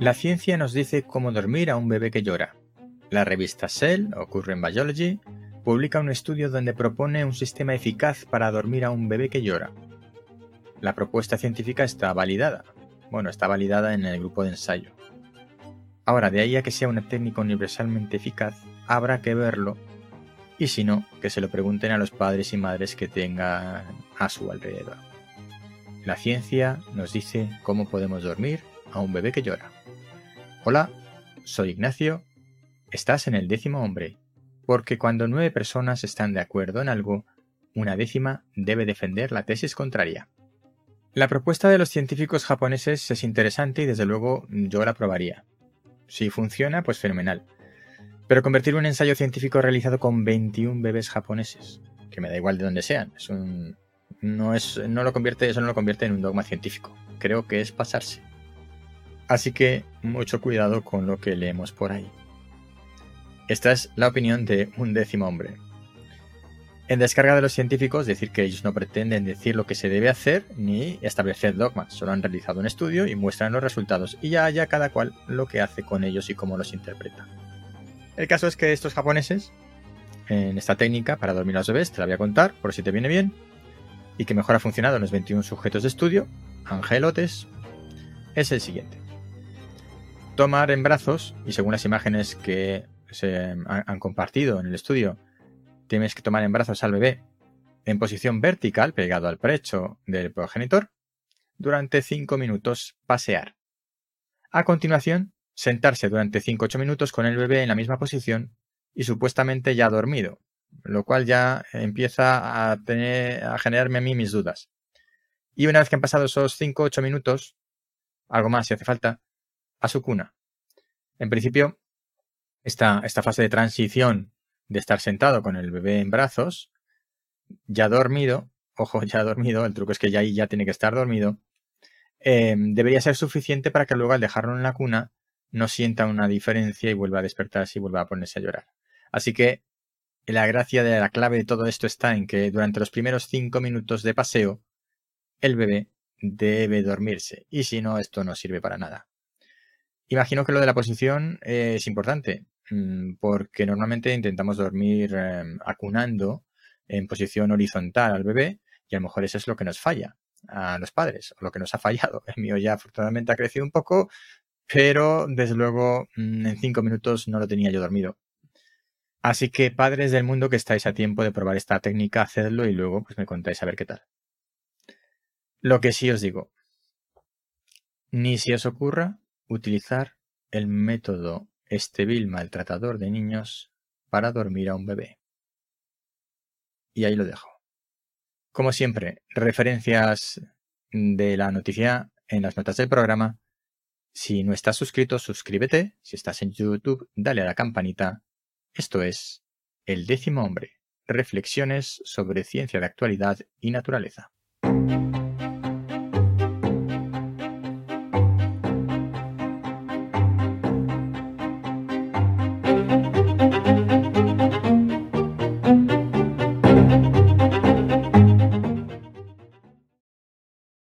La ciencia nos dice cómo dormir a un bebé que llora. La revista Cell, o Current Biology, publica un estudio donde propone un sistema eficaz para dormir a un bebé que llora. La propuesta científica está validada. Bueno, está validada en el grupo de ensayo. Ahora, de ahí a que sea una técnica universalmente eficaz, habrá que verlo y si no, que se lo pregunten a los padres y madres que tengan a su alrededor. La ciencia nos dice cómo podemos dormir a un bebé que llora. Hola, soy Ignacio. Estás en el décimo hombre, porque cuando nueve personas están de acuerdo en algo, una décima debe defender la tesis contraria. La propuesta de los científicos japoneses es interesante y desde luego yo la probaría. Si funciona, pues fenomenal. Pero convertir un ensayo científico realizado con 21 bebés japoneses, que me da igual de dónde sean, es un no es no lo convierte eso no lo convierte en un dogma científico. Creo que es pasarse. Así que mucho cuidado con lo que leemos por ahí. Esta es la opinión de un décimo hombre. En descarga de los científicos, decir que ellos no pretenden decir lo que se debe hacer ni establecer dogmas, solo han realizado un estudio y muestran los resultados y ya haya cada cual lo que hace con ellos y cómo los interpreta. El caso es que estos japoneses, en esta técnica para dormir a los bebés, te la voy a contar por si te viene bien, y que mejor ha funcionado en los 21 sujetos de estudio, angelotes, es el siguiente. Tomar en brazos, y según las imágenes que se han compartido en el estudio, tienes que tomar en brazos al bebé en posición vertical, pegado al pecho del progenitor, durante 5 minutos pasear. A continuación, sentarse durante 5-8 minutos con el bebé en la misma posición y supuestamente ya dormido, lo cual ya empieza a, tener, a generarme a mí mis dudas. Y una vez que han pasado esos 5-8 minutos, algo más si hace falta, a su cuna. En principio, esta, esta fase de transición de estar sentado con el bebé en brazos, ya dormido, ojo, ya dormido, el truco es que ya ahí ya tiene que estar dormido, eh, debería ser suficiente para que luego al dejarlo en la cuna no sienta una diferencia y vuelva a despertarse y vuelva a ponerse a llorar. Así que la gracia de la clave de todo esto está en que durante los primeros cinco minutos de paseo, el bebé debe dormirse. Y si no, esto no sirve para nada. Imagino que lo de la posición es importante. Mm, porque normalmente intentamos dormir em, acunando en posición horizontal al bebé y a lo mejor eso es lo que nos falla a los padres o lo que nos ha fallado. El mío ya afortunadamente ha crecido un poco, pero desde luego mm, en cinco minutos no lo tenía yo dormido. Así que padres del mundo que estáis a tiempo de probar esta técnica, hacedlo y luego pues me contáis a ver qué tal. Lo que sí os digo, ni si os ocurra utilizar el método este maltratador de niños para dormir a un bebé. Y ahí lo dejo. Como siempre, referencias de la noticia en las notas del programa. Si no estás suscrito, suscríbete. Si estás en YouTube, dale a la campanita. Esto es El décimo hombre. Reflexiones sobre ciencia de actualidad y naturaleza.